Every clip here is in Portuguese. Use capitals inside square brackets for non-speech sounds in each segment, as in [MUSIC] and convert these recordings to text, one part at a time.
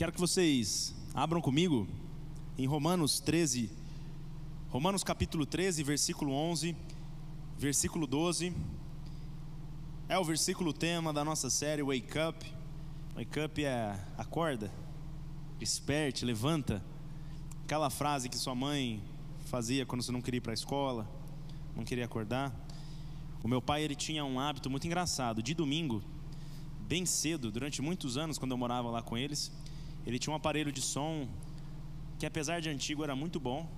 Quero que vocês abram comigo em Romanos 13, Romanos capítulo 13, versículo 11, versículo 12. É o versículo tema da nossa série Wake Up. Wake Up é acorda, desperte, levanta. Aquela frase que sua mãe fazia quando você não queria ir para a escola, não queria acordar. O meu pai ele tinha um hábito muito engraçado. De domingo, bem cedo, durante muitos anos, quando eu morava lá com eles, ele tinha um aparelho de som que, apesar de antigo, era muito bom.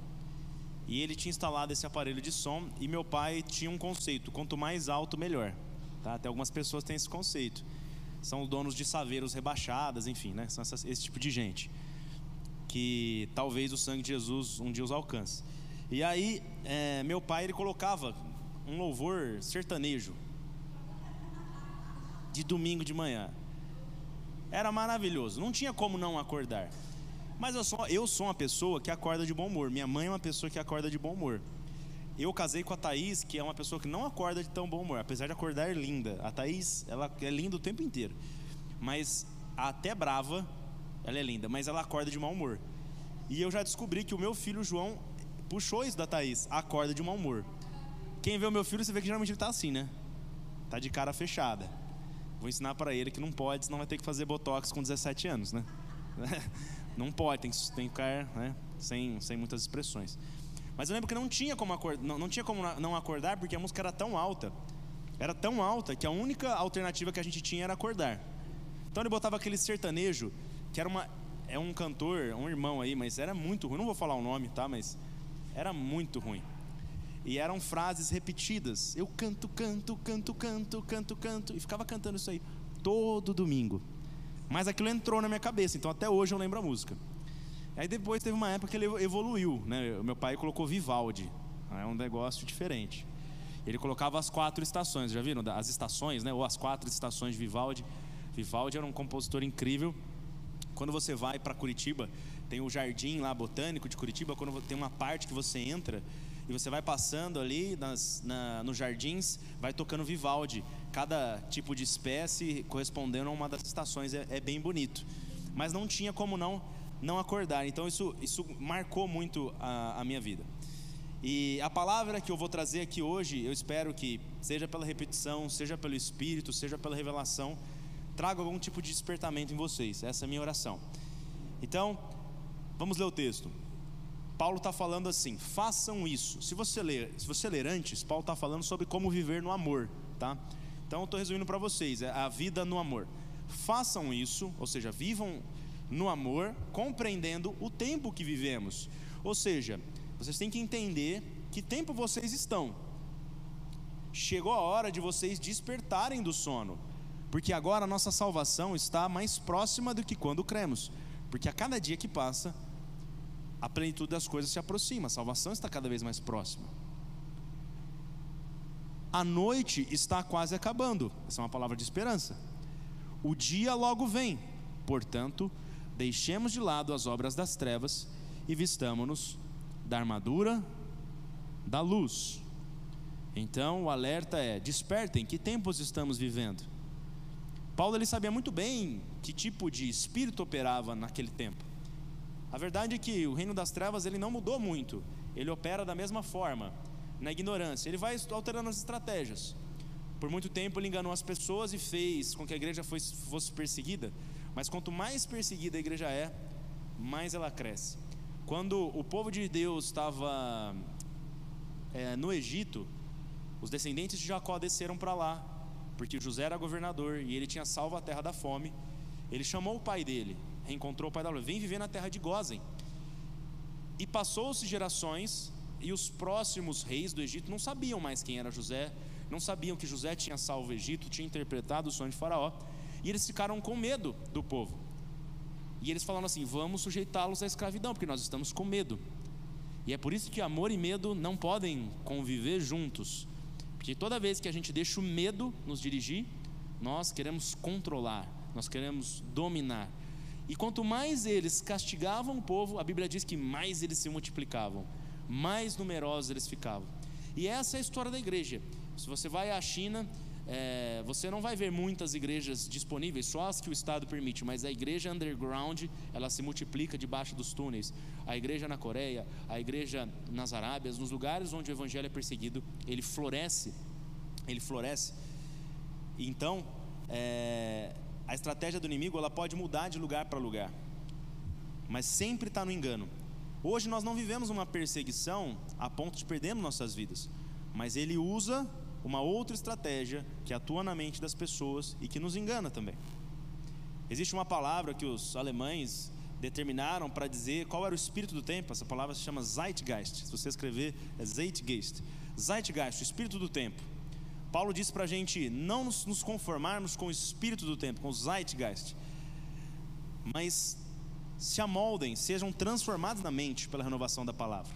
E ele tinha instalado esse aparelho de som. E meu pai tinha um conceito: quanto mais alto, melhor. Tá? Até algumas pessoas têm esse conceito. São donos de saveiros rebaixadas, enfim, né? São essas, esse tipo de gente. Que talvez o sangue de Jesus um dia os alcance. E aí, é, meu pai ele colocava um louvor sertanejo de domingo de manhã. Era maravilhoso, não tinha como não acordar. Mas eu sou, eu sou uma pessoa que acorda de bom humor. Minha mãe é uma pessoa que acorda de bom humor. Eu casei com a Thaís, que é uma pessoa que não acorda de tão bom humor, apesar de acordar linda. A Thaís, ela é linda o tempo inteiro. Mas até brava, ela é linda, mas ela acorda de mau humor. E eu já descobri que o meu filho João puxou isso da Thaís, acorda de mau humor. Quem vê o meu filho, você vê que geralmente ele tá assim, né? Tá de cara fechada. Vou ensinar para ele que não pode, senão vai ter que fazer botox com 17 anos, né? [LAUGHS] Não pode, tem que, tem que ficar né? sem, sem muitas expressões. Mas eu lembro que não tinha como acordar, não, não tinha como não acordar porque a música era tão alta, era tão alta que a única alternativa que a gente tinha era acordar. Então ele botava aquele sertanejo que era uma é um cantor, um irmão aí, mas era muito ruim. Não vou falar o nome, tá? Mas era muito ruim. E eram frases repetidas. Eu canto, canto, canto, canto, canto, canto. E ficava cantando isso aí todo domingo. Mas aquilo entrou na minha cabeça, então até hoje eu lembro a música. Aí depois teve uma época que ele evoluiu, né? Meu pai colocou Vivaldi. É um negócio diferente. Ele colocava as quatro estações, já viram? As estações, né? Ou as quatro estações de Vivaldi. Vivaldi era um compositor incrível. Quando você vai para Curitiba, tem o jardim lá botânico de Curitiba, quando tem uma parte que você entra e você vai passando ali nas, na, nos jardins, vai tocando Vivaldi. Cada tipo de espécie correspondendo a uma das estações. É, é bem bonito. Mas não tinha como não, não acordar. Então isso, isso marcou muito a, a minha vida. E a palavra que eu vou trazer aqui hoje, eu espero que, seja pela repetição, seja pelo Espírito, seja pela revelação, traga algum tipo de despertamento em vocês. Essa é a minha oração. Então, vamos ler o texto. Paulo está falando assim: façam isso. Se você ler, se você ler antes, Paulo está falando sobre como viver no amor, tá? Então eu estou resumindo para vocês: é a vida no amor. Façam isso, ou seja, vivam no amor, compreendendo o tempo que vivemos. Ou seja, vocês têm que entender que tempo vocês estão. Chegou a hora de vocês despertarem do sono, porque agora a nossa salvação está mais próxima do que quando cremos, porque a cada dia que passa a plenitude das coisas se aproxima, a salvação está cada vez mais próxima. A noite está quase acabando, essa é uma palavra de esperança. O dia logo vem, portanto, deixemos de lado as obras das trevas e vistamos-nos da armadura da luz. Então o alerta é: despertem, que tempos estamos vivendo? Paulo ele sabia muito bem que tipo de espírito operava naquele tempo. A verdade é que o reino das trevas ele não mudou muito. Ele opera da mesma forma, na ignorância. Ele vai alterando as estratégias. Por muito tempo ele enganou as pessoas e fez com que a igreja fosse, perseguida. Mas quanto mais perseguida a igreja é, mais ela cresce. Quando o povo de Deus estava é, no Egito, os descendentes de Jacó desceram para lá, porque José era governador e ele tinha salvo a terra da fome. Ele chamou o pai dele, reencontrou o pai da Lua, vem viver na terra de Gozem. E passou-se gerações, e os próximos reis do Egito não sabiam mais quem era José, não sabiam que José tinha salvo o Egito, tinha interpretado o sonho de Faraó, e eles ficaram com medo do povo. E eles falaram assim: vamos sujeitá-los à escravidão, porque nós estamos com medo. E é por isso que amor e medo não podem conviver juntos. Porque toda vez que a gente deixa o medo nos dirigir, nós queremos controlar, nós queremos dominar. E quanto mais eles castigavam o povo, a Bíblia diz que mais eles se multiplicavam, mais numerosos eles ficavam. E essa é a história da igreja. Se você vai à China, é, você não vai ver muitas igrejas disponíveis, só as que o Estado permite, mas a igreja underground, ela se multiplica debaixo dos túneis. A igreja na Coreia, a igreja nas Arábias, nos lugares onde o evangelho é perseguido, ele floresce. Ele floresce. Então, é, a estratégia do inimigo ela pode mudar de lugar para lugar, mas sempre está no engano. Hoje nós não vivemos uma perseguição a ponto de perdermos nossas vidas, mas ele usa uma outra estratégia que atua na mente das pessoas e que nos engana também. Existe uma palavra que os alemães determinaram para dizer qual era o espírito do tempo. Essa palavra se chama Zeitgeist. Se você escrever, é Zeitgeist. Zeitgeist, o espírito do tempo. Paulo disse para a gente não nos conformarmos com o espírito do tempo, com o Zeitgeist, mas se amoldem, sejam transformados na mente pela renovação da palavra.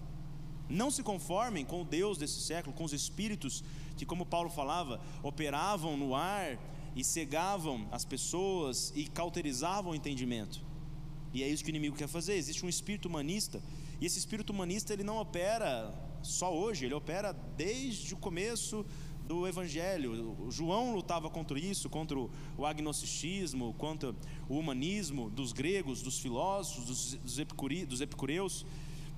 Não se conformem com o Deus desse século, com os espíritos que, como Paulo falava, operavam no ar e cegavam as pessoas e cauterizavam o entendimento. E é isso que o inimigo quer fazer. Existe um espírito humanista, e esse espírito humanista ele não opera só hoje, ele opera desde o começo do evangelho. João lutava contra isso, contra o agnosticismo, contra o humanismo dos gregos, dos filósofos, dos, dos, epicuri, dos epicureus.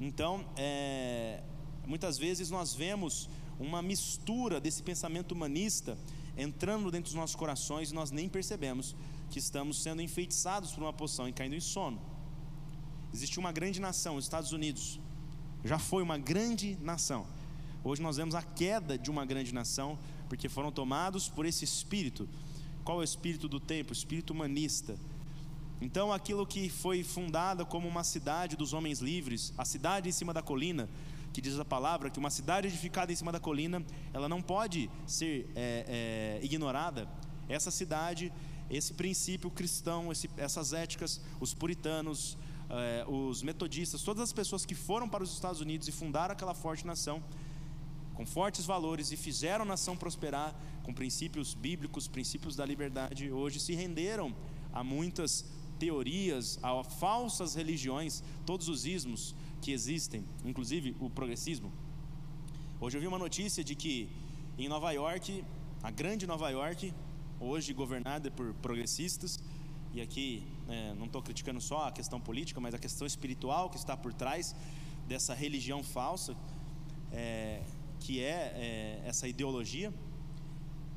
Então, é, muitas vezes nós vemos uma mistura desse pensamento humanista entrando dentro dos nossos corações e nós nem percebemos que estamos sendo enfeitiçados por uma poção e caindo em sono. Existe uma grande nação, os Estados Unidos, já foi uma grande nação. Hoje nós vemos a queda de uma grande nação, porque foram tomados por esse espírito. Qual é o espírito do tempo? O espírito humanista. Então, aquilo que foi fundada como uma cidade dos homens livres, a cidade em cima da colina, que diz a palavra que uma cidade edificada em cima da colina, ela não pode ser é, é, ignorada. Essa cidade, esse princípio cristão, esse, essas éticas, os puritanos, é, os metodistas, todas as pessoas que foram para os Estados Unidos e fundaram aquela forte nação, com fortes valores e fizeram a nação prosperar com princípios bíblicos, princípios da liberdade, hoje se renderam a muitas teorias, a falsas religiões, todos os ismos, que existem, inclusive o progressismo. Hoje eu vi uma notícia de que em Nova York, a grande Nova York, hoje governada por progressistas, e aqui é, não estou criticando só a questão política, mas a questão espiritual que está por trás dessa religião falsa, é, que é, é, essa ideologia,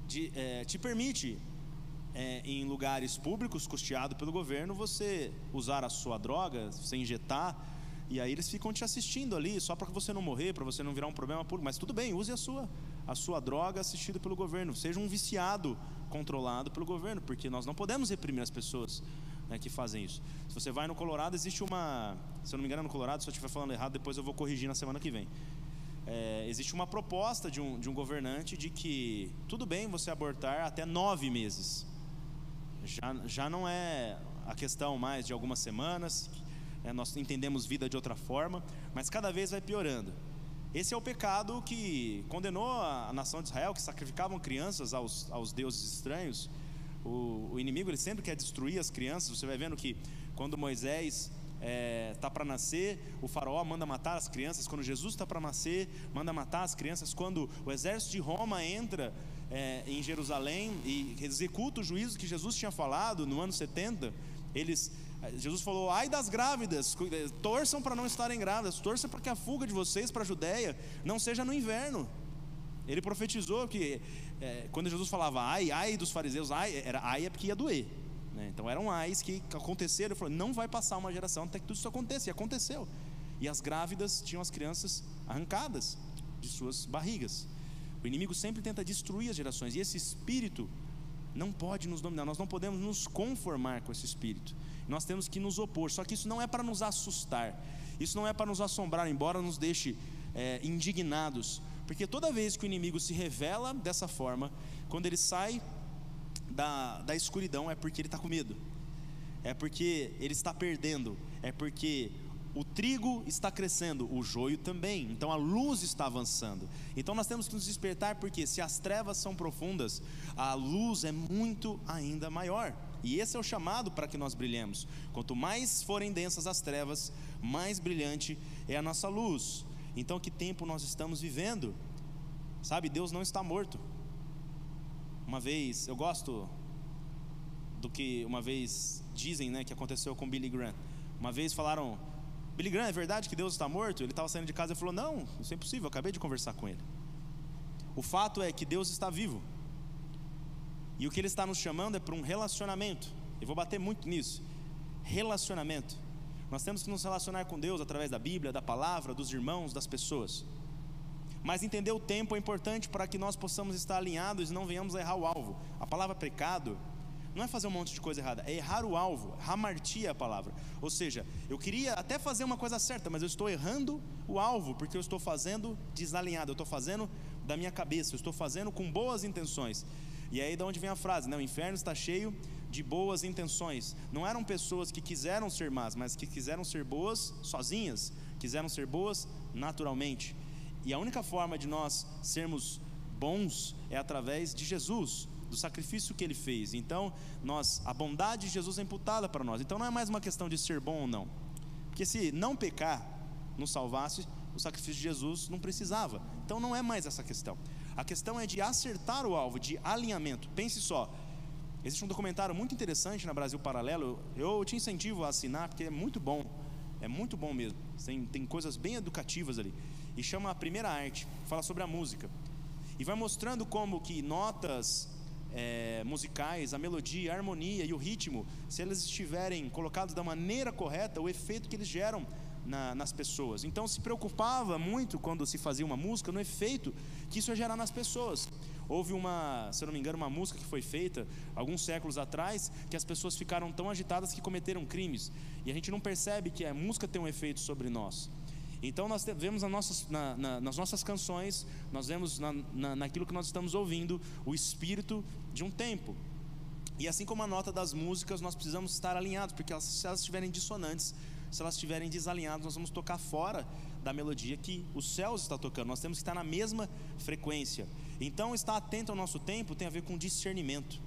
de, é, te permite, é, em lugares públicos custeado pelo governo, você usar a sua droga, você injetar e aí eles ficam te assistindo ali, só para você não morrer, para você não virar um problema público. Mas tudo bem, use a sua, a sua droga assistida pelo governo. Seja um viciado controlado pelo governo, porque nós não podemos reprimir as pessoas né, que fazem isso. Se você vai no Colorado, existe uma. Se eu não me engano, no Colorado, se eu estiver falando errado, depois eu vou corrigir na semana que vem. É, existe uma proposta de um, de um governante de que tudo bem você abortar até nove meses. Já, já não é a questão mais de algumas semanas, é, nós entendemos vida de outra forma, mas cada vez vai piorando. Esse é o pecado que condenou a nação de Israel, que sacrificavam crianças aos, aos deuses estranhos. O, o, inimigo ele sempre quer destruir as crianças. Você vai vendo que quando Moisés está é, tá para nascer, o faraó manda matar as crianças. Quando Jesus está para nascer, manda matar as crianças. Quando o exército de Roma entra é, em Jerusalém e executa o juízo que Jesus tinha falado no ano 70, eles Jesus falou: ai das grávidas, eh, torçam para não estarem grávidas, torçam para que a fuga de vocês para a Judéia não seja no inverno. Ele profetizou que é, quando Jesus falava ai, ai dos fariseus, ai, era ai é porque ia doer. Né? Então eram ais que aconteceram. Falou: não vai passar uma geração até que tudo isso aconteça. E aconteceu. E as grávidas tinham as crianças arrancadas de suas barrigas. O inimigo sempre tenta destruir as gerações. E esse espírito não pode nos dominar. Nós não podemos nos conformar com esse espírito nós temos que nos opor. Só que isso não é para nos assustar, isso não é para nos assombrar, embora nos deixe é, indignados, porque toda vez que o inimigo se revela dessa forma, quando ele sai da, da escuridão, é porque ele está com medo, é porque ele está perdendo, é porque o trigo está crescendo, o joio também. Então a luz está avançando. Então nós temos que nos despertar, porque se as trevas são profundas, a luz é muito ainda maior. E esse é o chamado para que nós brilhemos. Quanto mais forem densas as trevas, mais brilhante é a nossa luz. Então, que tempo nós estamos vivendo? Sabe, Deus não está morto. Uma vez, eu gosto do que uma vez dizem, né, que aconteceu com Billy Graham. Uma vez falaram, Billy Graham, é verdade que Deus está morto? Ele estava saindo de casa e falou, não, isso é impossível, eu acabei de conversar com ele. O fato é que Deus está vivo. E o que Ele está nos chamando é para um relacionamento. Eu vou bater muito nisso. Relacionamento. Nós temos que nos relacionar com Deus através da Bíblia, da palavra, dos irmãos, das pessoas. Mas entender o tempo é importante para que nós possamos estar alinhados e não venhamos a errar o alvo. A palavra pecado não é fazer um monte de coisa errada, é errar o alvo, ramartia é a palavra. Ou seja, eu queria até fazer uma coisa certa, mas eu estou errando o alvo, porque eu estou fazendo desalinhado, eu estou fazendo da minha cabeça, eu estou fazendo com boas intenções. E aí de onde vem a frase, né? O inferno está cheio de boas intenções. Não eram pessoas que quiseram ser más, mas que quiseram ser boas sozinhas, quiseram ser boas naturalmente. E a única forma de nós sermos bons é através de Jesus, do sacrifício que ele fez. Então, nós a bondade de Jesus é imputada para nós. Então não é mais uma questão de ser bom ou não. Porque se não pecar nos salvasse, o sacrifício de Jesus não precisava. Então não é mais essa questão. A questão é de acertar o alvo, de alinhamento. Pense só. Existe um documentário muito interessante na Brasil Paralelo. Eu te incentivo a assinar porque é muito bom. É muito bom mesmo. Tem, tem coisas bem educativas ali. E chama a primeira arte. Fala sobre a música. E vai mostrando como que notas é, musicais, a melodia, a harmonia e o ritmo, se eles estiverem colocados da maneira correta, o efeito que eles geram na, nas pessoas. Então se preocupava muito quando se fazia uma música no efeito que isso ia gerar nas pessoas. Houve uma, se eu não me engano, uma música que foi feita alguns séculos atrás que as pessoas ficaram tão agitadas que cometeram crimes. E a gente não percebe que a música tem um efeito sobre nós. Então nós vemos nas nossas, na, na, nas nossas canções, nós vemos na, naquilo que nós estamos ouvindo o espírito de um tempo. E assim como a nota das músicas, nós precisamos estar alinhados, porque elas, se elas estiverem dissonantes, se elas estiverem desalinhadas, nós vamos tocar fora da melodia que os céus está tocando. Nós temos que estar na mesma frequência. Então, estar atento ao nosso tempo tem a ver com discernimento.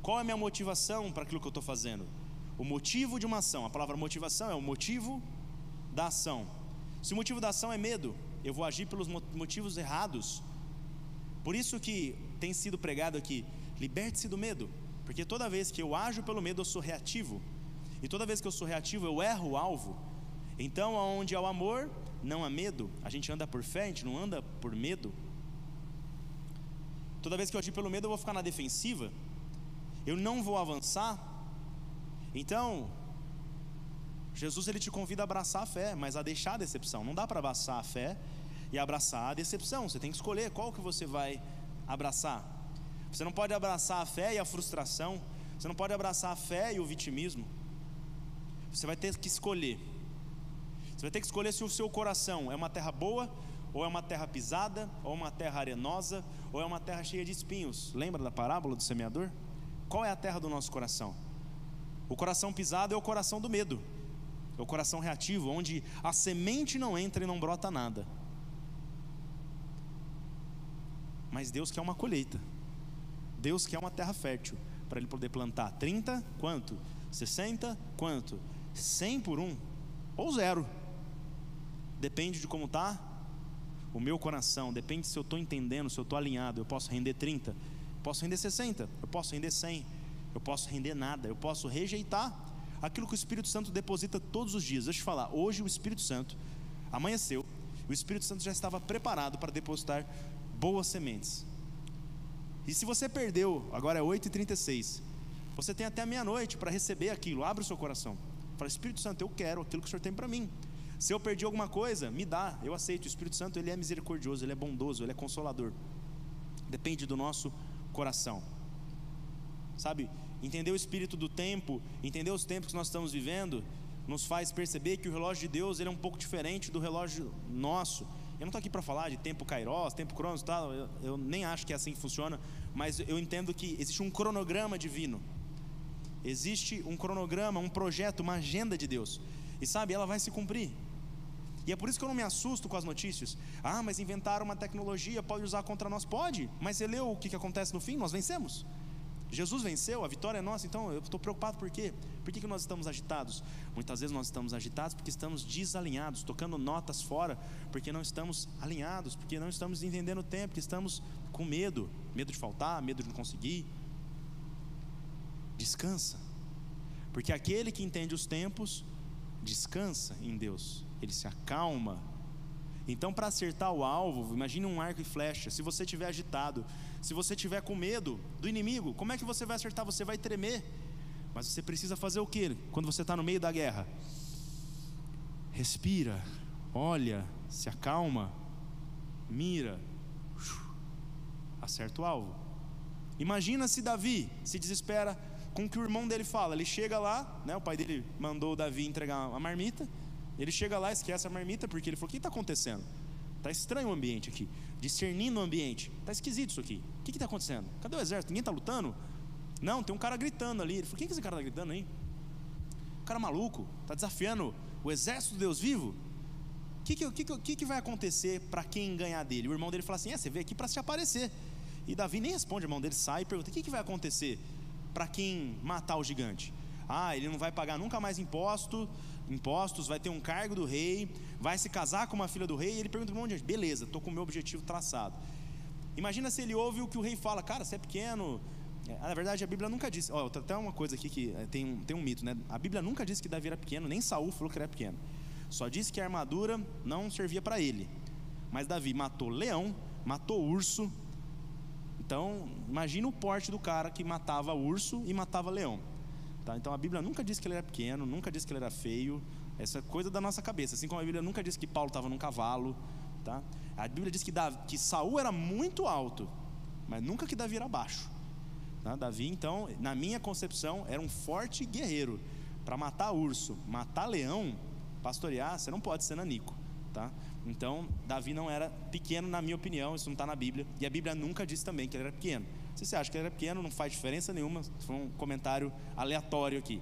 Qual é a minha motivação para aquilo que eu estou fazendo? O motivo de uma ação, a palavra motivação é o motivo da ação. Se o motivo da ação é medo, eu vou agir pelos motivos errados. Por isso que tem sido pregado aqui: liberte-se do medo, porque toda vez que eu ajo pelo medo, eu sou reativo. E toda vez que eu sou reativo, eu erro o alvo. Então, onde há o amor, não há medo. A gente anda por fé, a gente não anda por medo. Toda vez que eu agir pelo medo, eu vou ficar na defensiva. Eu não vou avançar. Então, Jesus ele te convida a abraçar a fé, mas a deixar a decepção. Não dá para abraçar a fé e abraçar a decepção. Você tem que escolher qual que você vai abraçar. Você não pode abraçar a fé e a frustração. Você não pode abraçar a fé e o vitimismo. Você vai ter que escolher. Você vai ter que escolher se o seu coração é uma terra boa, ou é uma terra pisada, ou uma terra arenosa, ou é uma terra cheia de espinhos. Lembra da parábola do semeador? Qual é a terra do nosso coração? O coração pisado é o coração do medo, é o coração reativo, onde a semente não entra e não brota nada. Mas Deus quer uma colheita. Deus quer uma terra fértil para ele poder plantar 30, quanto? 60, quanto? 100 por um ou zero. Depende de como está o meu coração, depende se eu estou entendendo, se eu estou alinhado. Eu posso render 30, posso render 60, eu posso render 100, eu posso render nada, eu posso rejeitar aquilo que o Espírito Santo deposita todos os dias. Deixa eu te falar, hoje o Espírito Santo amanheceu, o Espírito Santo já estava preparado para depositar boas sementes. E se você perdeu, agora é 8h36, você tem até meia-noite para receber aquilo. Abre o seu coração. Fala, Espírito Santo, eu quero aquilo que o Senhor tem para mim. Se eu perdi alguma coisa, me dá, eu aceito. O Espírito Santo, ele é misericordioso, ele é bondoso, ele é consolador. Depende do nosso coração. Sabe? Entender o espírito do tempo, entender os tempos que nós estamos vivendo, nos faz perceber que o relógio de Deus ele é um pouco diferente do relógio nosso. Eu não estou aqui para falar de tempo Kairos, tempo Cronos, tal. Eu, eu nem acho que é assim que funciona, mas eu entendo que existe um cronograma divino. Existe um cronograma, um projeto, uma agenda de Deus. E sabe, ela vai se cumprir. E é por isso que eu não me assusto com as notícias. Ah, mas inventaram uma tecnologia, pode usar contra nós? Pode, mas você leu o que, que acontece no fim? Nós vencemos. Jesus venceu, a vitória é nossa, então eu estou preocupado por quê? Por que, que nós estamos agitados? Muitas vezes nós estamos agitados porque estamos desalinhados, tocando notas fora, porque não estamos alinhados, porque não estamos entendendo o tempo, porque estamos com medo medo de faltar, medo de não conseguir. Descansa, porque aquele que entende os tempos, descansa em Deus, ele se acalma. Então, para acertar o alvo, imagine um arco e flecha. Se você estiver agitado, se você estiver com medo do inimigo, como é que você vai acertar? Você vai tremer. Mas você precisa fazer o que quando você está no meio da guerra? Respira, olha, se acalma, mira, acerta o alvo. Imagina se Davi se desespera com o que o irmão dele fala. Ele chega lá, né, o pai dele mandou Davi entregar uma marmita. Ele chega lá, esquece a marmita, porque ele falou: O que está acontecendo? Está estranho o ambiente aqui. Discernindo o ambiente. Está esquisito isso aqui. O que está acontecendo? Cadê o exército? Ninguém está lutando? Não, tem um cara gritando ali. Ele falou: Quem que esse cara está gritando aí? Um cara maluco. Está desafiando o exército do Deus vivo? O que, que, que, que, vai acontecer para quem ganhar dele? O irmão dele fala assim: É, você veio aqui para se aparecer. E Davi nem responde, o irmão dele sai e pergunta: O que, que vai acontecer para quem matar o gigante? Ah, ele não vai pagar nunca mais imposto, impostos, vai ter um cargo do rei, vai se casar com uma filha do rei, e ele pergunta para um monte beleza, estou com o meu objetivo traçado. Imagina se ele ouve o que o rei fala, cara, você é pequeno. É, na verdade, a Bíblia nunca disse. Ó, até uma coisa aqui que é, tem um, tem um mito, né? A Bíblia nunca disse que Davi era pequeno, nem Saul falou que era pequeno. Só disse que a armadura não servia para ele. Mas Davi matou leão, matou urso. Então, imagina o porte do cara que matava urso e matava leão. Tá? Então a Bíblia nunca disse que ele era pequeno, nunca disse que ele era feio. Essa é coisa da nossa cabeça. Assim como a Bíblia nunca disse que Paulo estava num cavalo. Tá? A Bíblia diz que, Davi, que Saul era muito alto, mas nunca que Davi era baixo. Tá? Davi, então, na minha concepção, era um forte guerreiro. Para matar urso, matar leão, pastorear, você não pode ser nanico. Tá? Então, Davi não era pequeno, na minha opinião, isso não está na Bíblia. E a Bíblia nunca disse também que ele era pequeno. Se você acha que era pequeno, não faz diferença nenhuma. Foi um comentário aleatório aqui.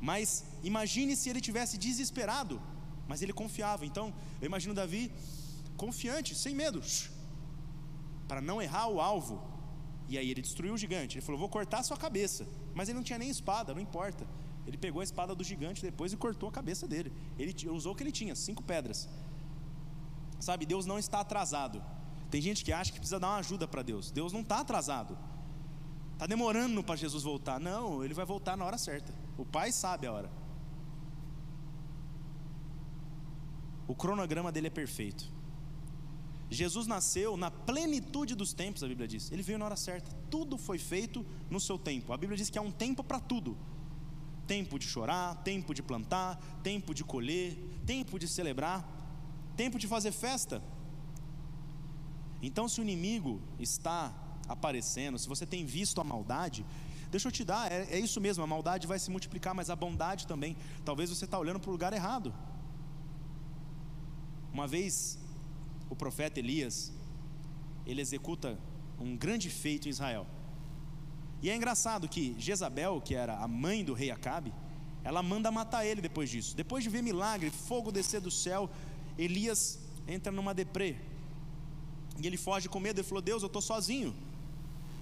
Mas imagine se ele tivesse desesperado, mas ele confiava. Então, eu imagino Davi confiante, sem medo, para não errar o alvo. E aí ele destruiu o gigante. Ele falou: Vou cortar a sua cabeça. Mas ele não tinha nem espada, não importa. Ele pegou a espada do gigante depois e cortou a cabeça dele. Ele usou o que ele tinha, cinco pedras. Sabe, Deus não está atrasado. Tem gente que acha que precisa dar uma ajuda para Deus. Deus não está atrasado. Está demorando para Jesus voltar. Não, ele vai voltar na hora certa. O Pai sabe a hora. O cronograma dele é perfeito. Jesus nasceu na plenitude dos tempos, a Bíblia diz. Ele veio na hora certa. Tudo foi feito no seu tempo. A Bíblia diz que há um tempo para tudo: tempo de chorar, tempo de plantar, tempo de colher, tempo de celebrar, tempo de fazer festa. Então, se o inimigo está aparecendo, se você tem visto a maldade, deixa eu te dar, é, é isso mesmo, a maldade vai se multiplicar, mas a bondade também. Talvez você está olhando para o lugar errado. Uma vez, o profeta Elias, ele executa um grande feito em Israel. E é engraçado que Jezabel, que era a mãe do rei Acabe, ela manda matar ele depois disso. Depois de ver milagre, fogo descer do céu, Elias entra numa deprê. E ele foge com medo, ele falou: Deus, eu estou sozinho.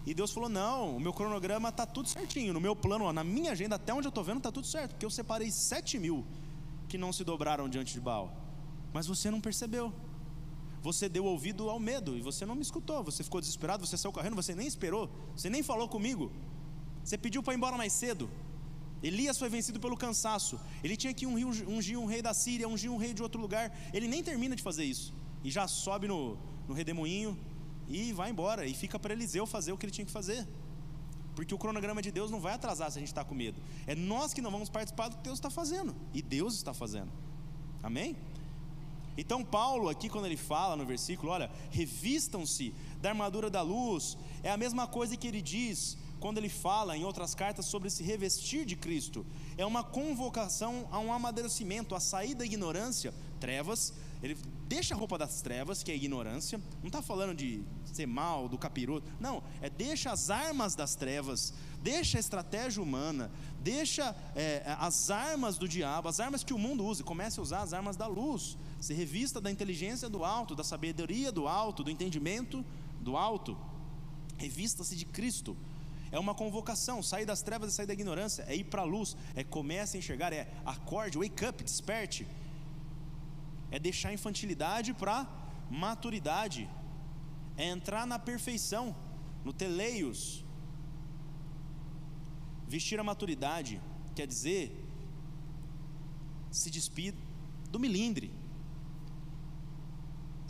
E Deus falou: Não, o meu cronograma está tudo certinho. No meu plano, ó, na minha agenda, até onde eu estou vendo, está tudo certo. Porque eu separei sete mil que não se dobraram diante de Baal. Mas você não percebeu. Você deu ouvido ao medo e você não me escutou. Você ficou desesperado, você saiu correndo, você nem esperou, você nem falou comigo. Você pediu para ir embora mais cedo. Elias foi vencido pelo cansaço. Ele tinha que ungir um rei da Síria, ungir um rei de outro lugar. Ele nem termina de fazer isso. E já sobe no, no redemoinho e vai embora. E fica para Eliseu fazer o que ele tinha que fazer. Porque o cronograma de Deus não vai atrasar se a gente está com medo. É nós que não vamos participar do que Deus está fazendo. E Deus está fazendo. Amém? Então, Paulo, aqui, quando ele fala no versículo, olha, revistam-se da armadura da luz, é a mesma coisa que ele diz quando ele fala em outras cartas sobre se revestir de Cristo. É uma convocação a um amadurecimento, a sair da ignorância, trevas, ele deixa a roupa das trevas, que é ignorância, não está falando de ser mal, do capiroto, não, é deixa as armas das trevas, deixa a estratégia humana, deixa é, as armas do diabo, as armas que o mundo usa, comece a usar as armas da luz, se revista da inteligência do alto, da sabedoria do alto, do entendimento do alto, revista-se de Cristo. É uma convocação, sair das trevas e sair da ignorância, é ir para a luz, é comece a enxergar, é acorde, wake up, desperte. É deixar a infantilidade para maturidade, é entrar na perfeição, no teleios. Vestir a maturidade quer dizer se despir do milindre.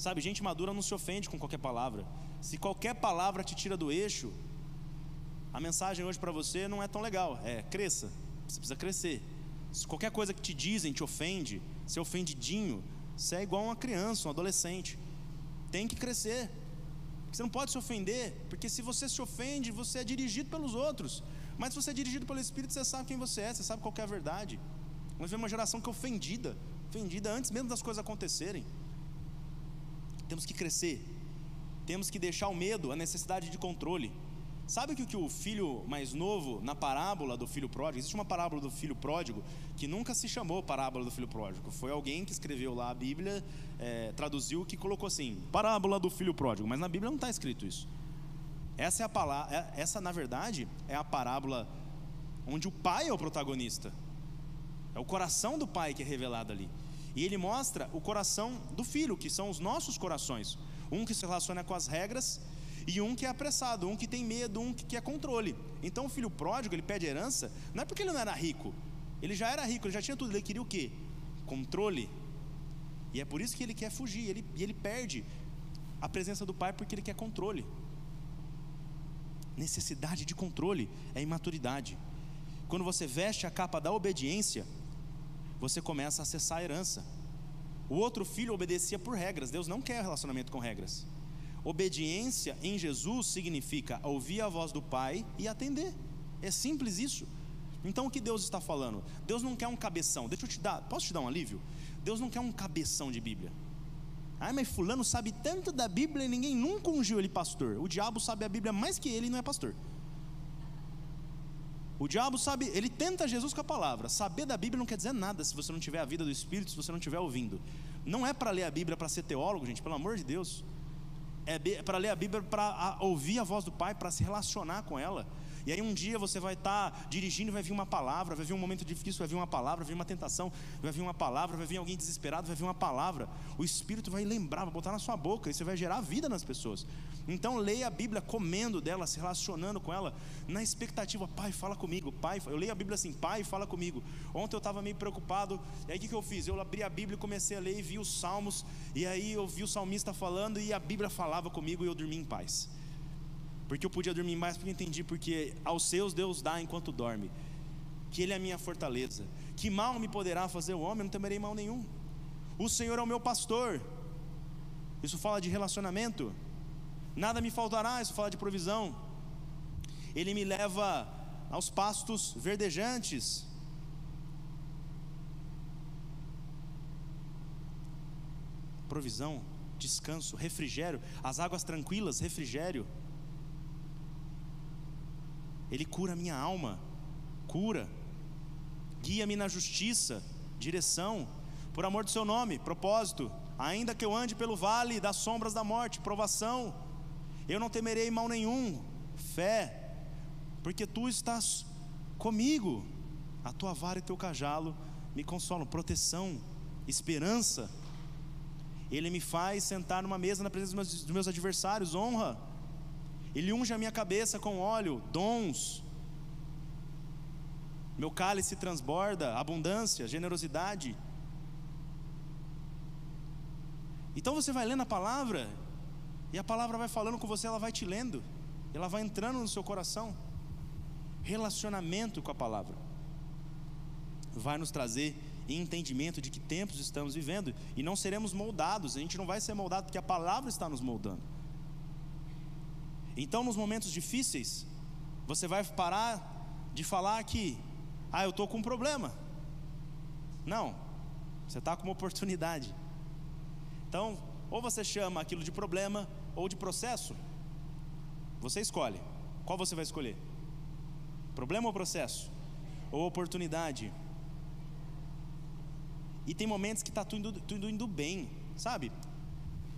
Sabe, gente madura não se ofende com qualquer palavra. Se qualquer palavra te tira do eixo, a mensagem hoje para você não é tão legal. É, cresça. Você precisa crescer. Se qualquer coisa que te dizem te ofende, você é ofendidinho, você é igual uma criança, um adolescente. Tem que crescer. Você não pode se ofender, porque se você se ofende, você é dirigido pelos outros. Mas se você é dirigido pelo Espírito, você sabe quem você é, você sabe qual é a verdade. Nós vemos uma geração que é ofendida, ofendida antes mesmo das coisas acontecerem. Temos que crescer, temos que deixar o medo, a necessidade de controle. Sabe o que o filho mais novo, na parábola do filho pródigo, existe uma parábola do filho pródigo que nunca se chamou parábola do filho pródigo. Foi alguém que escreveu lá a Bíblia, é, traduziu, que colocou assim, parábola do filho pródigo, mas na Bíblia não está escrito isso. Essa é a palavra, é, essa na verdade é a parábola onde o pai é o protagonista. É o coração do pai que é revelado ali. E ele mostra o coração do filho, que são os nossos corações. Um que se relaciona com as regras e um que é apressado, um que tem medo, um que quer controle. Então o filho pródigo, ele pede herança, não é porque ele não era rico. Ele já era rico, ele já tinha tudo, ele queria o quê? Controle. E é por isso que ele quer fugir, ele, ele perde a presença do pai porque ele quer controle. Necessidade de controle é imaturidade. Quando você veste a capa da obediência, você começa a acessar a herança. O outro filho obedecia por regras, Deus não quer relacionamento com regras. Obediência em Jesus significa ouvir a voz do Pai e atender. É simples isso. Então o que Deus está falando? Deus não quer um cabeção. Deixa eu te dar, posso te dar um alívio? Deus não quer um cabeção de Bíblia. Ah, mas fulano sabe tanto da Bíblia e ninguém nunca ungiu ele pastor. O diabo sabe a Bíblia mais que ele e não é pastor. O diabo sabe, ele tenta Jesus com a palavra. Saber da Bíblia não quer dizer nada se você não tiver a vida do Espírito, se você não estiver ouvindo. Não é para ler a Bíblia para ser teólogo, gente, pelo amor de Deus. É para ler a Bíblia para ouvir a voz do Pai, para se relacionar com ela. E aí um dia você vai estar tá dirigindo, vai vir uma palavra, vai vir um momento difícil, vai vir uma palavra, vai vir uma tentação, vai vir uma palavra, vai vir alguém desesperado, vai vir uma palavra. O Espírito vai lembrar, vai botar na sua boca, e você vai gerar vida nas pessoas. Então leia a Bíblia comendo dela, se relacionando com ela, na expectativa, Pai, fala comigo, Pai. Eu leio a Bíblia assim, Pai, fala comigo. Ontem eu estava meio preocupado, e aí o que, que eu fiz? Eu abri a Bíblia e comecei a ler e vi os salmos, e aí eu vi o salmista falando, e a Bíblia falava comigo e eu dormi em paz. Porque eu podia dormir mais, porque eu entendi, porque aos seus Deus dá enquanto dorme. Que Ele é a minha fortaleza. Que mal me poderá fazer o homem, eu não temerei mal nenhum. O Senhor é o meu pastor. Isso fala de relacionamento. Nada me faltará, isso fala de provisão. Ele me leva aos pastos verdejantes. Provisão, descanso, refrigério, as águas tranquilas, refrigério. Ele cura a minha alma, cura, guia-me na justiça, direção, por amor do seu nome, propósito, ainda que eu ande pelo vale das sombras da morte, provação, eu não temerei mal nenhum, fé, porque tu estás comigo, a tua vara e teu cajalo me consolam, proteção, esperança, ele me faz sentar numa mesa na presença dos meus, dos meus adversários, honra, ele unge a minha cabeça com óleo, dons. Meu cálice transborda, abundância, generosidade. Então você vai lendo a palavra, e a palavra vai falando com você, ela vai te lendo, ela vai entrando no seu coração. Relacionamento com a palavra vai nos trazer entendimento de que tempos estamos vivendo e não seremos moldados, a gente não vai ser moldado porque a palavra está nos moldando. Então, nos momentos difíceis, você vai parar de falar que, ah, eu estou com um problema. Não, você está com uma oportunidade. Então, ou você chama aquilo de problema ou de processo. Você escolhe. Qual você vai escolher? Problema ou processo? Ou oportunidade? E tem momentos que está tudo, tudo indo bem, sabe?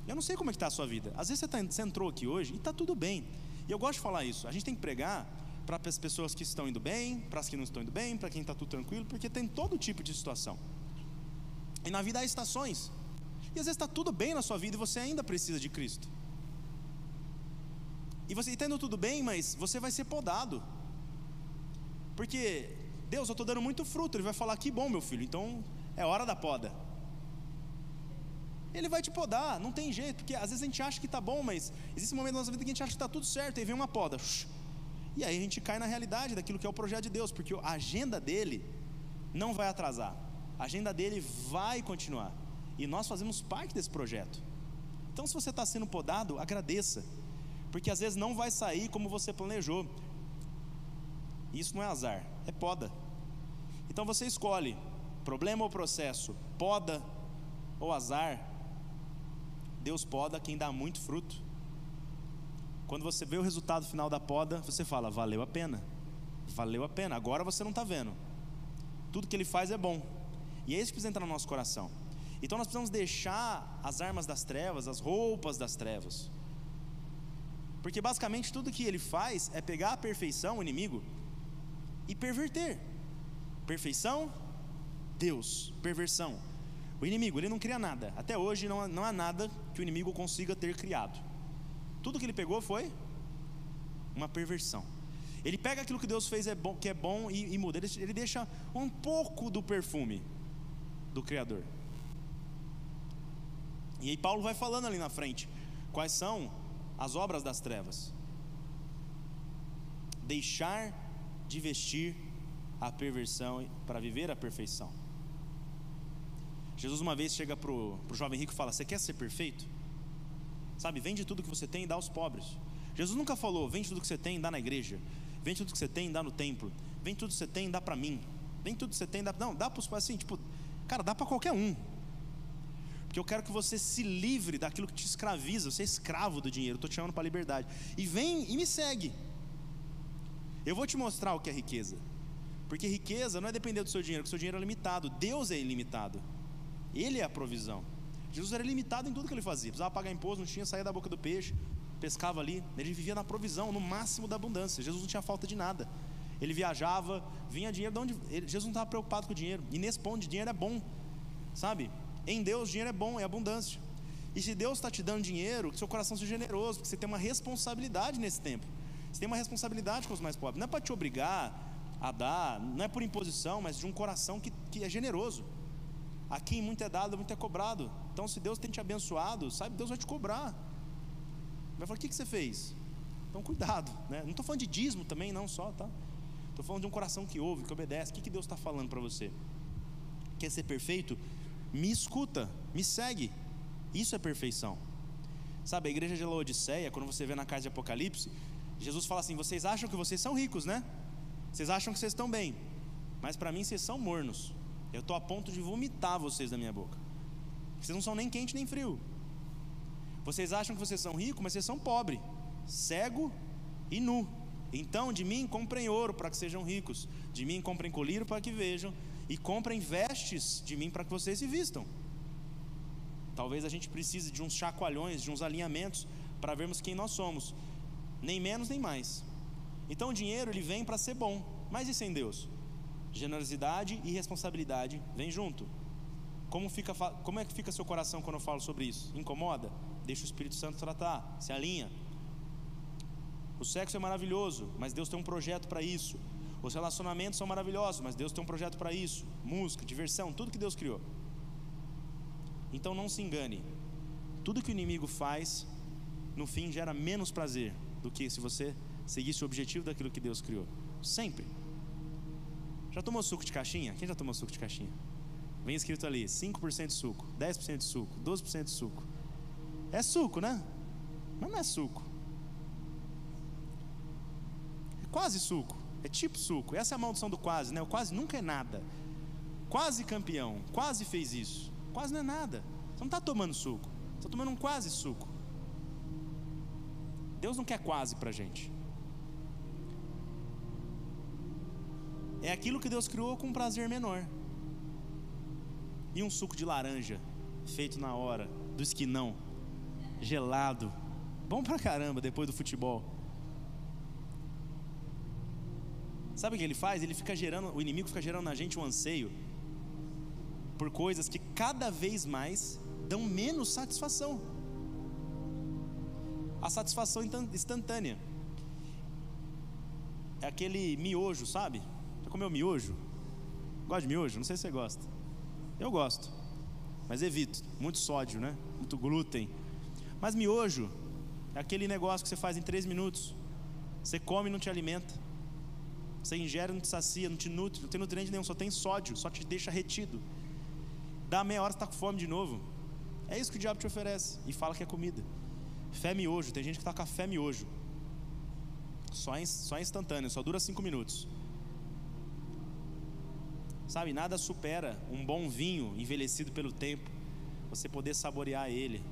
Eu não sei como é que está a sua vida. Às vezes você, tá, você entrou aqui hoje e está tudo bem. E eu gosto de falar isso. A gente tem que pregar para as pessoas que estão indo bem, para as que não estão indo bem, para quem está tudo tranquilo, porque tem todo tipo de situação. E na vida há estações. E às vezes está tudo bem na sua vida e você ainda precisa de Cristo. E você está indo tudo bem, mas você vai ser podado. Porque, Deus, eu estou dando muito fruto. Ele vai falar: que bom, meu filho, então é hora da poda. Ele vai te podar, não tem jeito, porque às vezes a gente acha que está bom, mas existe um momento na nossa vida que a gente acha que está tudo certo, e vem uma poda. E aí a gente cai na realidade daquilo que é o projeto de Deus, porque a agenda dele não vai atrasar, a agenda dele vai continuar, e nós fazemos parte desse projeto. Então, se você está sendo podado, agradeça, porque às vezes não vai sair como você planejou. Isso não é azar, é poda. Então você escolhe problema ou processo, poda ou azar. Deus poda quem dá muito fruto. Quando você vê o resultado final da poda, você fala: valeu a pena, valeu a pena. Agora você não está vendo. Tudo que ele faz é bom, e é isso que precisa entrar no nosso coração. Então nós precisamos deixar as armas das trevas, as roupas das trevas. Porque basicamente tudo que ele faz é pegar a perfeição, o inimigo, e perverter. Perfeição, Deus, perversão. O inimigo, ele não cria nada. Até hoje não não há nada que o inimigo consiga ter criado. Tudo que ele pegou foi uma perversão. Ele pega aquilo que Deus fez é bom, que é bom e, e muda. Ele, ele deixa um pouco do perfume do Criador. E aí Paulo vai falando ali na frente quais são as obras das trevas. Deixar de vestir a perversão para viver a perfeição. Jesus uma vez chega para o jovem rico e fala: Você quer ser perfeito? Sabe, vende tudo que você tem e dá aos pobres. Jesus nunca falou: vende tudo que você tem e dá na igreja. Vende tudo que você tem e dá no templo. Vende tudo que você tem e dá para mim. Vende tudo que você tem e dá. Não, dá para os assim, tipo, cara, dá para qualquer um. Porque eu quero que você se livre daquilo que te escraviza. Você é escravo do dinheiro. Estou te chamando para a liberdade. E vem e me segue. Eu vou te mostrar o que é riqueza. Porque riqueza não é depender do seu dinheiro, porque o seu dinheiro é limitado. Deus é ilimitado. Ele é a provisão. Jesus era limitado em tudo que ele fazia. Precisava pagar imposto, não tinha saída da boca do peixe, pescava ali. Ele vivia na provisão, no máximo da abundância. Jesus não tinha falta de nada. Ele viajava, vinha dinheiro de onde. Jesus não estava preocupado com o dinheiro. E nesse ponto, dinheiro é bom, sabe? Em Deus, dinheiro é bom, é abundância. E se Deus está te dando dinheiro, que seu coração seja generoso, porque você tem uma responsabilidade nesse tempo. Você tem uma responsabilidade com os mais pobres. Não é para te obrigar a dar, não é por imposição, mas de um coração que, que é generoso. Aqui muito é dado, muito é cobrado. Então, se Deus tem te abençoado, sabe, Deus vai te cobrar. Vai falar: o que, que você fez? Então, cuidado. Né? Não estou falando de dízimo também, não só, tá? Estou falando de um coração que ouve, que obedece. O que, que Deus está falando para você? Quer ser perfeito? Me escuta, me segue. Isso é perfeição. Sabe, a igreja de Laodiceia, quando você vê na casa de Apocalipse, Jesus fala assim: vocês acham que vocês são ricos, né? Vocês acham que vocês estão bem, mas para mim vocês são mornos. Eu estou a ponto de vomitar vocês da minha boca. Vocês não são nem quente nem frio. Vocês acham que vocês são ricos, mas vocês são pobres, cego e nu. Então, de mim comprem ouro para que sejam ricos, de mim comprem colírio para que vejam, e comprem vestes de mim para que vocês se vistam. Talvez a gente precise de uns chacoalhões, de uns alinhamentos, para vermos quem nós somos, nem menos nem mais. Então, o dinheiro ele vem para ser bom, mas e sem Deus? Generosidade e responsabilidade vêm junto. Como, fica, como é que fica seu coração quando eu falo sobre isso? Incomoda? Deixa o Espírito Santo tratar, se alinha. O sexo é maravilhoso, mas Deus tem um projeto para isso. Os relacionamentos são maravilhosos, mas Deus tem um projeto para isso. Música, diversão, tudo que Deus criou. Então não se engane. Tudo que o inimigo faz, no fim gera menos prazer do que se você seguisse o objetivo daquilo que Deus criou. Sempre. Já tomou suco de caixinha? Quem já tomou suco de caixinha? Vem escrito ali: 5% de suco, 10% de suco, 12% de suco. É suco, né? Mas não é suco. É quase suco. É tipo suco. Essa é a maldição do quase, né? O quase nunca é nada. Quase campeão, quase fez isso. Quase não é nada. Você não está tomando suco. Você está tomando um quase suco. Deus não quer quase para gente. É aquilo que Deus criou com um prazer menor. E um suco de laranja, feito na hora, do esquinão, gelado, bom pra caramba depois do futebol. Sabe o que ele faz? Ele fica gerando, o inimigo fica gerando na gente um anseio por coisas que cada vez mais dão menos satisfação. A satisfação instantânea. É aquele miojo, sabe? Já comeu miojo? Gosta de miojo? Não sei se você gosta. Eu gosto, mas evito. Muito sódio, né? Muito glúten. Mas miojo é aquele negócio que você faz em três minutos. Você come e não te alimenta. Você ingere, não te sacia, não te nutre, não tem nutriente nenhum, só tem sódio, só te deixa retido. Dá meia hora, você está com fome de novo. É isso que o diabo te oferece e fala que é comida. Fé miojo, tem gente que está com a fé miojo. Só, só instantâneo, só dura cinco minutos. Sabe, nada supera um bom vinho envelhecido pelo tempo, você poder saborear ele.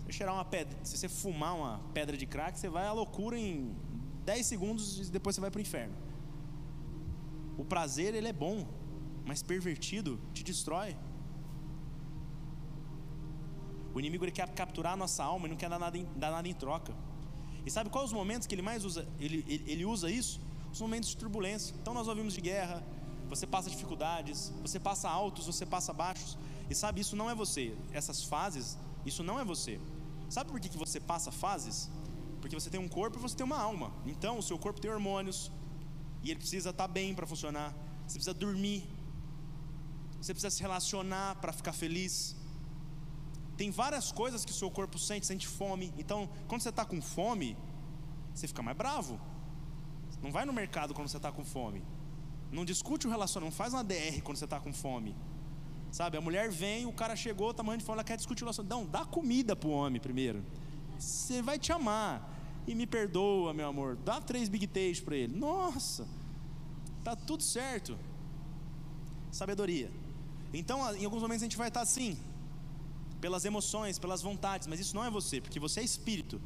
Se você uma pedra, se você fumar uma pedra de crack, você vai à loucura em 10 segundos e depois você vai para o inferno. O prazer ele é bom, mas pervertido te destrói. O inimigo ele quer capturar a nossa alma e não quer dar nada em, dar nada em troca. E sabe quais os momentos que ele mais usa? Ele, ele, ele usa isso? Os momentos de turbulência. Então nós ouvimos de guerra, você passa dificuldades, você passa altos, você passa baixos. E sabe, isso não é você. Essas fases, isso não é você. Sabe por que, que você passa fases? Porque você tem um corpo e você tem uma alma. Então o seu corpo tem hormônios e ele precisa estar bem para funcionar. Você precisa dormir. Você precisa se relacionar para ficar feliz. Tem várias coisas que o seu corpo sente, sente fome. Então, quando você está com fome, você fica mais bravo. Não vai no mercado quando você está com fome. Não discute o relacionamento, não faz uma DR quando você está com fome. Sabe, a mulher vem, o cara chegou, tá de fome, ela quer discutir o relacionamento. Não, dá comida para o homem primeiro. Você vai te amar. E me perdoa, meu amor. Dá três big taste para ele. Nossa, tá tudo certo. Sabedoria. Então, em alguns momentos a gente vai estar assim, pelas emoções, pelas vontades, mas isso não é você, porque você é espírito.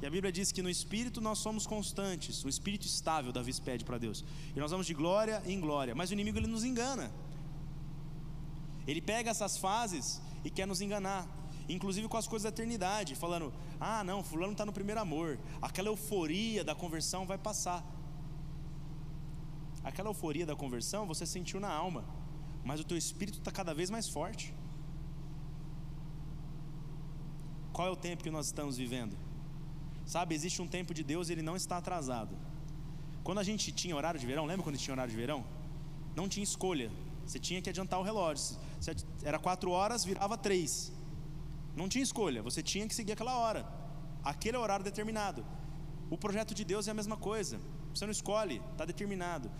E a Bíblia diz que no espírito nós somos constantes, o espírito estável, Davi pede para Deus. E nós vamos de glória em glória, mas o inimigo ele nos engana. Ele pega essas fases e quer nos enganar, inclusive com as coisas da eternidade, falando: ah, não, Fulano está no primeiro amor, aquela euforia da conversão vai passar. Aquela euforia da conversão você sentiu na alma, mas o teu espírito está cada vez mais forte. Qual é o tempo que nós estamos vivendo? Sabe, existe um tempo de Deus e ele não está atrasado. Quando a gente tinha horário de verão, lembra quando tinha horário de verão? Não tinha escolha. Você tinha que adiantar o relógio. Era quatro horas, virava três. Não tinha escolha. Você tinha que seguir aquela hora. Aquele é horário determinado. O projeto de Deus é a mesma coisa. Você não escolhe, está determinado.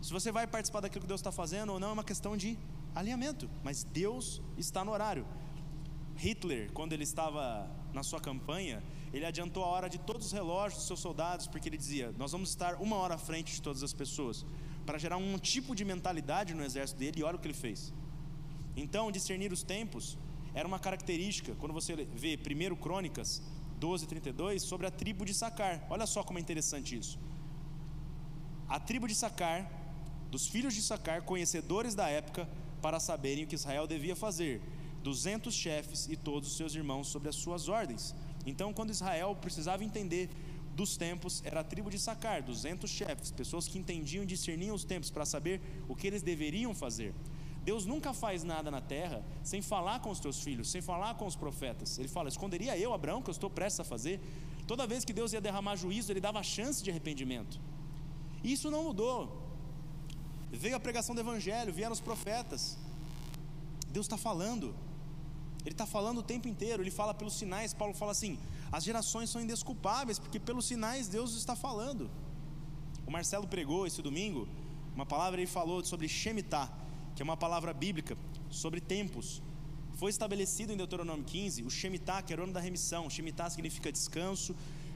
Se você vai participar daquilo que Deus está fazendo ou não, é uma questão de alinhamento. Mas Deus está no horário. Hitler, quando ele estava na sua campanha, ele adiantou a hora de todos os relógios dos seus soldados, porque ele dizia: Nós vamos estar uma hora à frente de todas as pessoas, para gerar um tipo de mentalidade no exército dele, e olha o que ele fez. Então, discernir os tempos era uma característica, quando você vê 1 Crônicas 12, 32, sobre a tribo de Sacar. Olha só como é interessante isso. A tribo de Sacar, dos filhos de Sacar, conhecedores da época, para saberem o que Israel devia fazer duzentos chefes e todos os seus irmãos sobre as suas ordens. Então, quando Israel precisava entender dos tempos, era a tribo de Sacar, duzentos chefes, pessoas que entendiam e discerniam os tempos para saber o que eles deveriam fazer. Deus nunca faz nada na terra sem falar com os teus filhos, sem falar com os profetas. Ele fala: esconderia eu, Abraão, que eu estou prestes a fazer? Toda vez que Deus ia derramar juízo, ele dava chance de arrependimento. E isso não mudou. Veio a pregação do Evangelho, vieram os profetas. Deus está falando. Ele está falando o tempo inteiro, ele fala pelos sinais. Paulo fala assim: as gerações são indesculpáveis, porque pelos sinais Deus está falando. O Marcelo pregou esse domingo, uma palavra ele falou sobre Shemitah, que é uma palavra bíblica, sobre tempos. Foi estabelecido em Deuteronômio 15 o Shemitah, que era o ano da remissão. Shemitah significa descanso,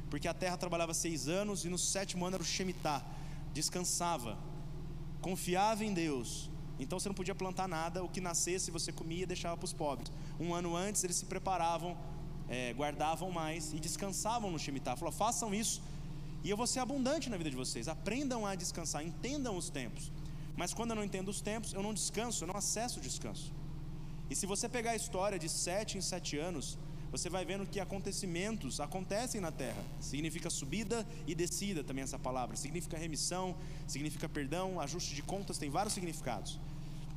porque a terra trabalhava seis anos e no sétimo ano era o Shemitah, descansava, confiava em Deus, então você não podia plantar nada, o que nascesse você comia e deixava para os pobres. Um ano antes eles se preparavam, é, guardavam mais e descansavam no Shemitah. Falou: façam isso e eu vou ser abundante na vida de vocês. Aprendam a descansar, entendam os tempos. Mas quando eu não entendo os tempos, eu não descanso, eu não acesso o descanso. E se você pegar a história de sete em sete anos, você vai vendo que acontecimentos acontecem na terra. Significa subida e descida também essa palavra. Significa remissão, significa perdão, ajuste de contas, tem vários significados.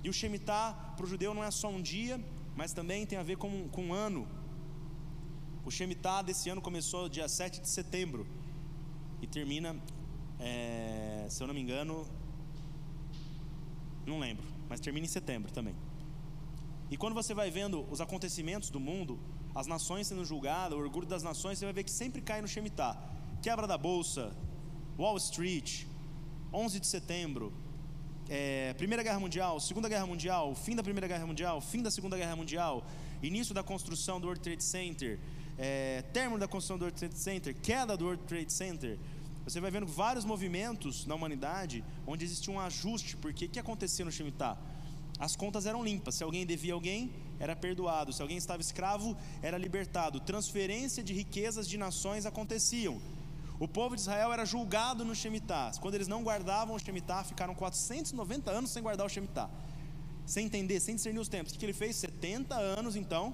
E o Shemitah para o judeu não é só um dia, mas também tem a ver com, com um ano. O Shemitah desse ano começou dia 7 de setembro e termina, é, se eu não me engano, não lembro, mas termina em setembro também. E quando você vai vendo os acontecimentos do mundo, as nações sendo julgadas, o orgulho das nações, você vai ver que sempre cai no Shemitah. Quebra da bolsa, Wall Street, 11 de setembro, é, Primeira Guerra Mundial, Segunda Guerra Mundial, fim da Primeira Guerra Mundial, fim da Segunda Guerra Mundial, início da construção do World Trade Center, é, término da construção do World Trade Center, queda do World Trade Center. Você vai vendo vários movimentos na humanidade onde existe um ajuste, porque o que acontecia no Shemitah? As contas eram limpas. Se alguém devia alguém, era perdoado. Se alguém estava escravo, era libertado. Transferência de riquezas de nações aconteciam. O povo de Israel era julgado no Shemitah. Quando eles não guardavam o Shemitah, ficaram 490 anos sem guardar o Shemitah. Sem entender, sem discernir os tempos. O que ele fez? 70 anos, então,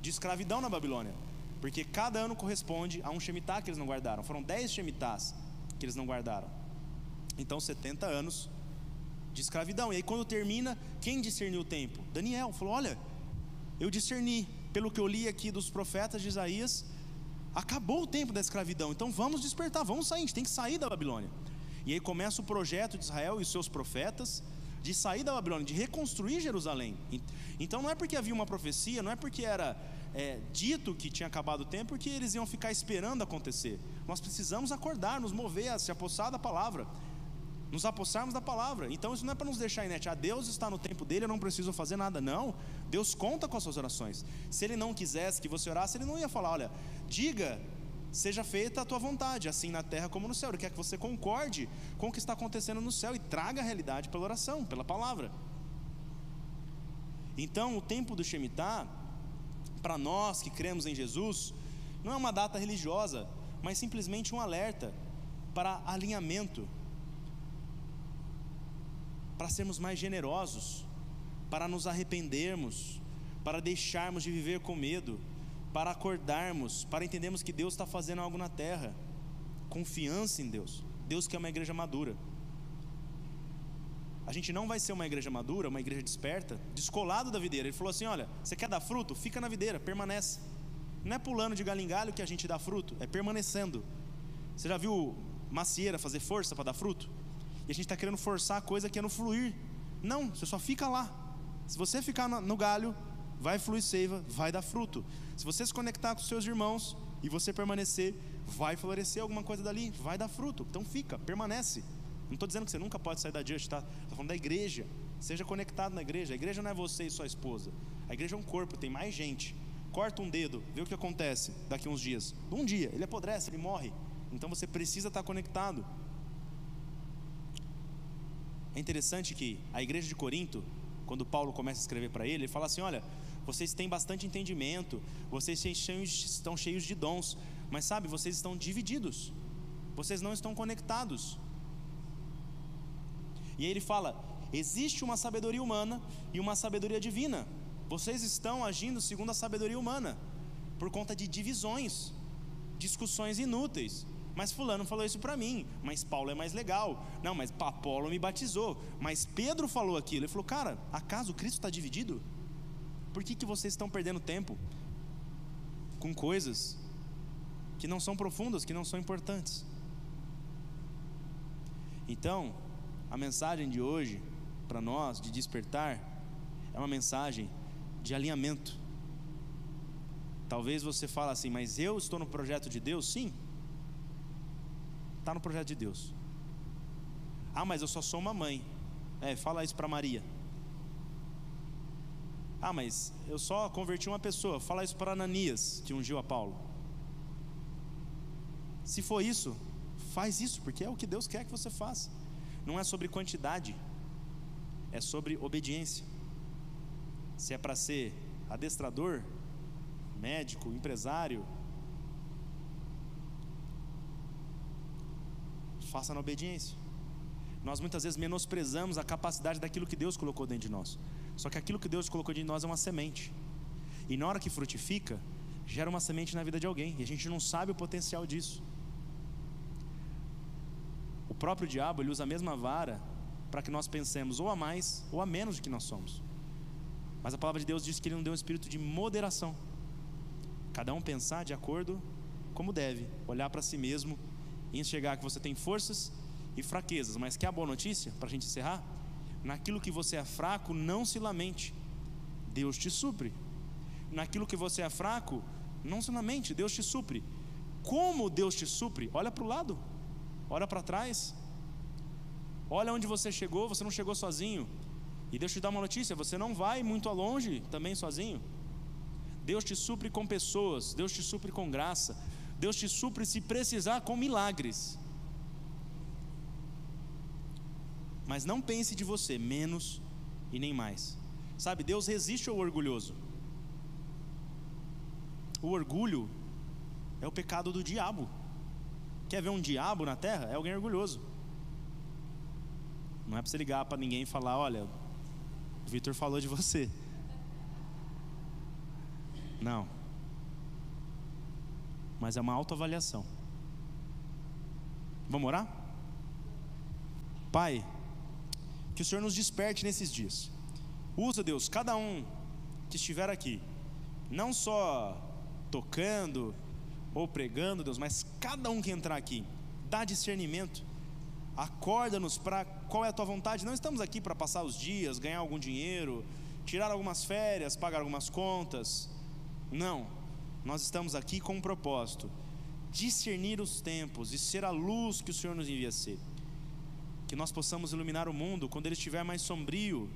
de escravidão na Babilônia. Porque cada ano corresponde a um Shemitah que eles não guardaram. Foram 10 Shemitahs que eles não guardaram. Então, 70 anos de escravidão. E aí, quando termina, quem discerniu o tempo? Daniel falou: Olha, eu discerni, pelo que eu li aqui dos profetas de Isaías, acabou o tempo da escravidão, então vamos despertar, vamos sair, a gente tem que sair da Babilônia. E aí começa o projeto de Israel e os seus profetas de sair da Babilônia, de reconstruir Jerusalém. Então não é porque havia uma profecia, não é porque era é, dito que tinha acabado o tempo, porque eles iam ficar esperando acontecer. Nós precisamos acordar, nos mover, se apossar da palavra nos apossarmos da palavra. Então isso não é para nos deixar inerte. Ah, Deus está no tempo dele, eu não preciso fazer nada. Não. Deus conta com as suas orações. Se ele não quisesse que você orasse, ele não ia falar: olha, diga, seja feita a tua vontade, assim na terra como no céu. Ele quer que você concorde com o que está acontecendo no céu e traga a realidade pela oração, pela palavra. Então, o tempo do Shemitah, para nós que cremos em Jesus, não é uma data religiosa, mas simplesmente um alerta para alinhamento para sermos mais generosos, para nos arrependermos, para deixarmos de viver com medo, para acordarmos, para entendermos que Deus está fazendo algo na terra. Confiança em Deus. Deus quer uma igreja madura. A gente não vai ser uma igreja madura, uma igreja desperta, descolado da videira. Ele falou assim: olha, você quer dar fruto? Fica na videira, permanece. Não é pulando de galho em galho que a gente dá fruto, é permanecendo. Você já viu macieira fazer força para dar fruto? E a gente está querendo forçar a coisa que é no fluir. Não, você só fica lá. Se você ficar no galho, vai fluir seiva, vai dar fruto. Se você se conectar com seus irmãos e você permanecer, vai florescer alguma coisa dali, vai dar fruto. Então fica, permanece. Não estou dizendo que você nunca pode sair da church, tá? Estou falando da igreja. Seja conectado na igreja. A igreja não é você e sua esposa. A igreja é um corpo, tem mais gente. Corta um dedo, vê o que acontece daqui a uns dias. Um dia, ele apodrece, ele morre. Então você precisa estar conectado. É interessante que a igreja de Corinto, quando Paulo começa a escrever para ele, ele fala assim: olha, vocês têm bastante entendimento, vocês estão cheios de dons, mas sabe, vocês estão divididos, vocês não estão conectados. E aí ele fala: existe uma sabedoria humana e uma sabedoria divina. Vocês estão agindo segundo a sabedoria humana, por conta de divisões, discussões inúteis. Mas fulano falou isso para mim, mas Paulo é mais legal. Não, mas Apolo me batizou. Mas Pedro falou aquilo. Ele falou, cara, acaso Cristo está dividido? Por que, que vocês estão perdendo tempo com coisas que não são profundas, que não são importantes? Então, a mensagem de hoje, para nós, de despertar, é uma mensagem de alinhamento. Talvez você fale assim, mas eu estou no projeto de Deus? Sim, Está no projeto de Deus. Ah, mas eu só sou uma mãe. É, fala isso para Maria. Ah, mas eu só converti uma pessoa. Fala isso para Ananias, que ungiu a Paulo. Se for isso, faz isso, porque é o que Deus quer que você faça. Não é sobre quantidade, é sobre obediência. Se é para ser adestrador, médico, empresário, faça na obediência. Nós muitas vezes menosprezamos a capacidade daquilo que Deus colocou dentro de nós. Só que aquilo que Deus colocou dentro de nós é uma semente. E na hora que frutifica, gera uma semente na vida de alguém e a gente não sabe o potencial disso. O próprio diabo ele usa a mesma vara para que nós pensemos ou a mais ou a menos do que nós somos. Mas a palavra de Deus diz que ele não deu um espírito de moderação. Cada um pensar de acordo como deve, olhar para si mesmo e enxergar que você tem forças e fraquezas. Mas que a boa notícia, para a gente encerrar, naquilo que você é fraco, não se lamente. Deus te supre. Naquilo que você é fraco, não se lamente, Deus te supre. Como Deus te supre? Olha para o lado, olha para trás, olha onde você chegou, você não chegou sozinho. E Deus te dá uma notícia: você não vai muito longe também sozinho. Deus te supre com pessoas, Deus te supre com graça, Deus te supre se precisar com milagres. Mas não pense de você menos e nem mais. Sabe, Deus resiste ao orgulhoso. O orgulho é o pecado do diabo. Quer ver um diabo na terra? É alguém orgulhoso. Não é para você ligar para ninguém e falar: olha, o Vitor falou de você. Não. Mas é uma autoavaliação. Vamos orar? Pai, que o Senhor nos desperte nesses dias. Usa, Deus, cada um que estiver aqui, não só tocando ou pregando, Deus, mas cada um que entrar aqui, dá discernimento, acorda-nos para qual é a tua vontade. Não estamos aqui para passar os dias, ganhar algum dinheiro, tirar algumas férias, pagar algumas contas. Não, nós estamos aqui com um propósito: discernir os tempos e ser a luz que o Senhor nos envia a ser. Que nós possamos iluminar o mundo quando ele estiver mais sombrio,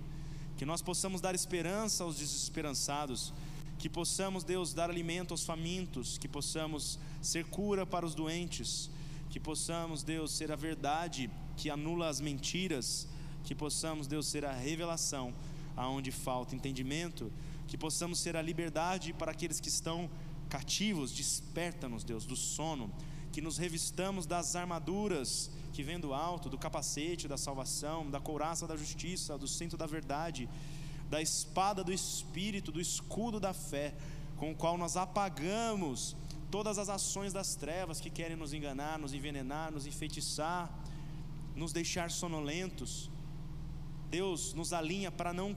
que nós possamos dar esperança aos desesperançados, que possamos, Deus, dar alimento aos famintos, que possamos ser cura para os doentes, que possamos, Deus, ser a verdade que anula as mentiras, que possamos, Deus, ser a revelação aonde falta entendimento, que possamos ser a liberdade para aqueles que estão cativos, desperta-nos, Deus, do sono, que nos revistamos das armaduras que vem do alto, do capacete da salvação, da couraça da justiça, do cinto da verdade, da espada do espírito, do escudo da fé, com o qual nós apagamos todas as ações das trevas que querem nos enganar, nos envenenar, nos enfeitiçar, nos deixar sonolentos. Deus nos alinha para não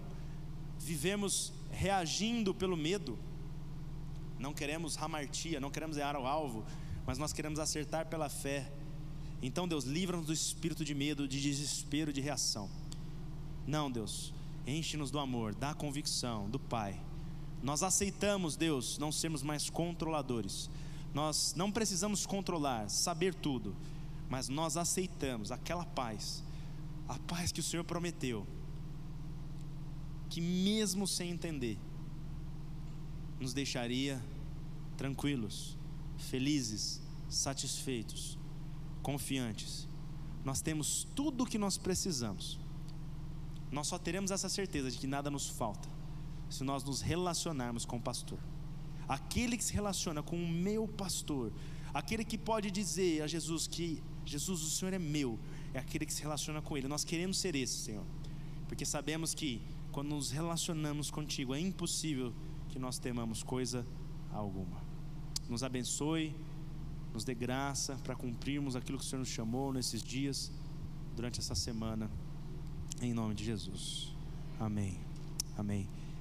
vivemos reagindo pelo medo. Não queremos ramartia, não queremos errar o alvo, mas nós queremos acertar pela fé. Então, Deus, livra-nos do espírito de medo, de desespero, de reação. Não, Deus, enche-nos do amor, da convicção, do Pai. Nós aceitamos, Deus, não sermos mais controladores. Nós não precisamos controlar, saber tudo, mas nós aceitamos aquela paz, a paz que o Senhor prometeu, que mesmo sem entender, nos deixaria tranquilos, felizes, satisfeitos, confiantes. Nós temos tudo o que nós precisamos. Nós só teremos essa certeza de que nada nos falta se nós nos relacionarmos com o pastor. Aquele que se relaciona com o meu pastor, aquele que pode dizer a Jesus que Jesus, o Senhor é meu, é aquele que se relaciona com Ele. Nós queremos ser esse, Senhor, porque sabemos que quando nos relacionamos contigo, é impossível que nós temamos coisa alguma. Nos abençoe, nos dê graça para cumprirmos aquilo que o Senhor nos chamou nesses dias, durante essa semana, em nome de Jesus. Amém. Amém.